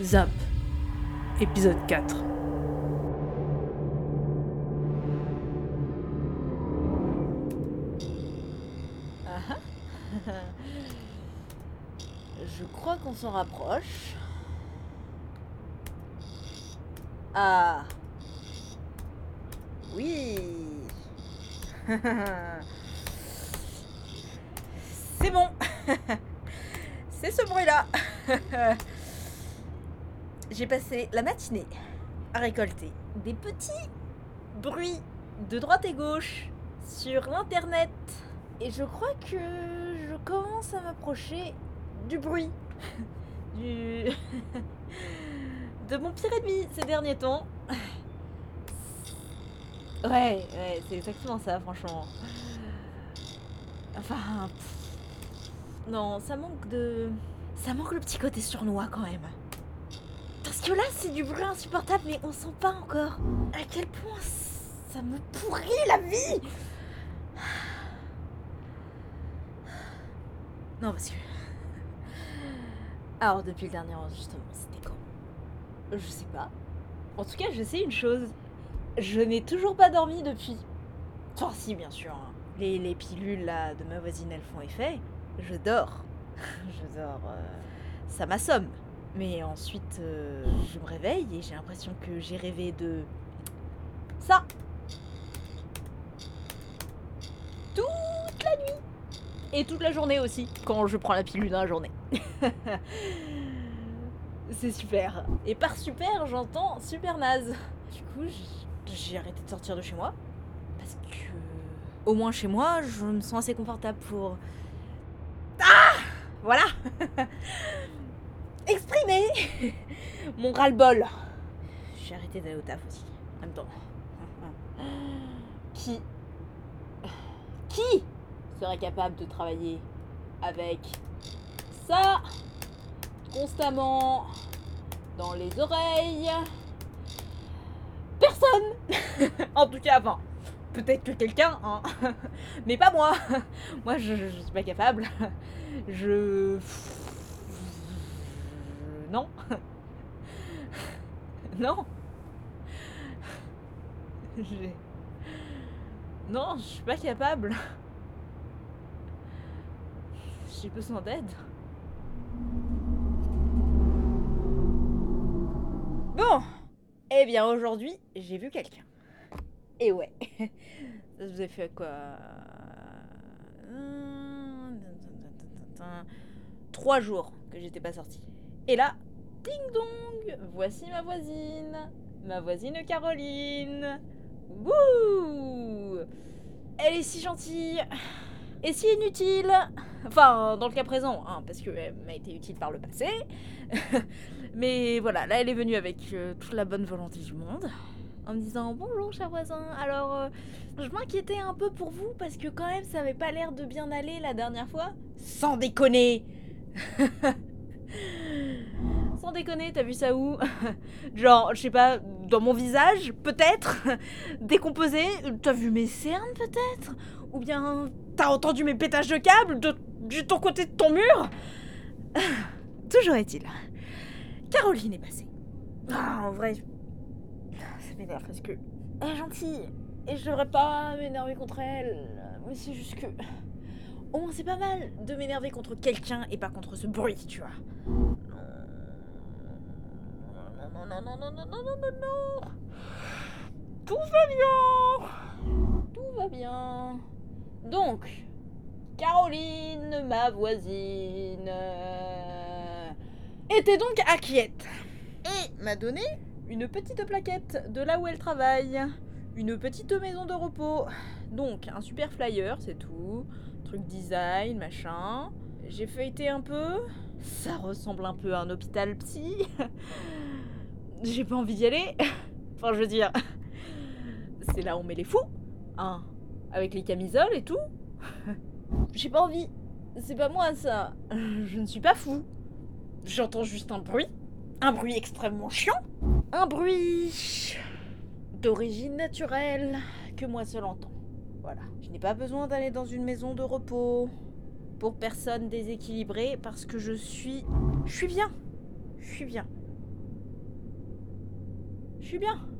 Zap, épisode 4. Ah. Je crois qu'on s'en rapproche. Ah. Oui. C'est bon. C'est ce bruit-là. J'ai passé la matinée à récolter des petits bruits de droite et gauche sur l'internet. Et je crois que je commence à m'approcher du bruit. Du... de mon pire ennemi ces derniers temps. Ouais, ouais, c'est exactement ça, franchement. Enfin. Non, ça manque de. Ça manque le petit côté surnois quand même. Là, c'est du bruit insupportable, mais on sent pas encore à quel point ça me pourrit la vie. Non, parce que. Alors, depuis le dernier enregistrement, c'était quand? Je sais pas. En tout cas, je sais une chose. Je n'ai toujours pas dormi depuis. Enfin, si, bien sûr. hein. Les, les pilules là de ma voisine, elles font effet. Je dors. je dors. euh, Ça m'assomme. Mais ensuite, euh, je me réveille et j'ai l'impression que j'ai rêvé de. Ça Toute la nuit Et toute la journée aussi, quand je prends la pilule dans la journée. C'est super. Et par super, j'entends super naze. Du coup, j'ai arrêté de sortir de chez moi. Parce que. Au moins chez moi, je me sens assez confortable pour. Ah Voilà Mon ras-le-bol. J'ai arrêté d'aller au taf aussi. En même temps. Qui. Qui serait capable de travailler avec ça constamment dans les oreilles? Personne En tout cas, enfin, peut-être que quelqu'un, hein. mais pas moi. Moi, je, je suis pas capable. Je... Non. Non. J'ai... Non, je suis pas capable. J'ai besoin d'aide. Bon, eh bien aujourd'hui, j'ai vu quelqu'un. Et ouais, ça vous a fait quoi? Trois jours que j'étais pas sortie. Et là, ding dong, voici ma voisine, ma voisine Caroline. Wouh Elle est si gentille et si inutile. Enfin, dans le cas présent, hein, parce qu'elle m'a été utile par le passé. Mais voilà, là elle est venue avec euh, toute la bonne volonté du monde. En me disant bonjour cher voisin, alors euh, je m'inquiétais un peu pour vous parce que quand même ça avait pas l'air de bien aller la dernière fois. Sans déconner Sans déconner, t'as vu ça où Genre, je sais pas, dans mon visage, peut-être Décomposé T'as vu mes cernes, peut-être? Ou bien t'as entendu mes pétages de câbles de, de ton côté de ton mur? Toujours est-il. Caroline est passée. Ah, en vrai, ça m'énerve parce que elle est gentille et je devrais pas m'énerver contre elle. Mais c'est juste que. Au moins, c'est pas mal de m'énerver contre quelqu'un et pas contre ce bruit, tu vois non, non, non, non, non, non, non, non. Tout va bien. Tout va bien. Donc, Caroline, ma voisine, euh, était donc à Kiette et m'a donné une petite plaquette de là où elle travaille, une petite maison de repos, donc un super flyer, c'est tout, truc design, machin. J'ai feuilleté un peu, ça ressemble un peu à un hôpital psy. J'ai pas envie d'y aller. Enfin, je veux dire, c'est là où on met les fous. Hein, avec les camisoles et tout. J'ai pas envie. C'est pas moi ça. Je ne suis pas fou. J'entends juste un bruit. Un bruit extrêmement chiant. Un bruit d'origine naturelle que moi seul entends. Voilà. Je n'ai pas besoin d'aller dans une maison de repos pour personne déséquilibrée parce que je suis. Je suis bien. Je suis bien. Je suis bien.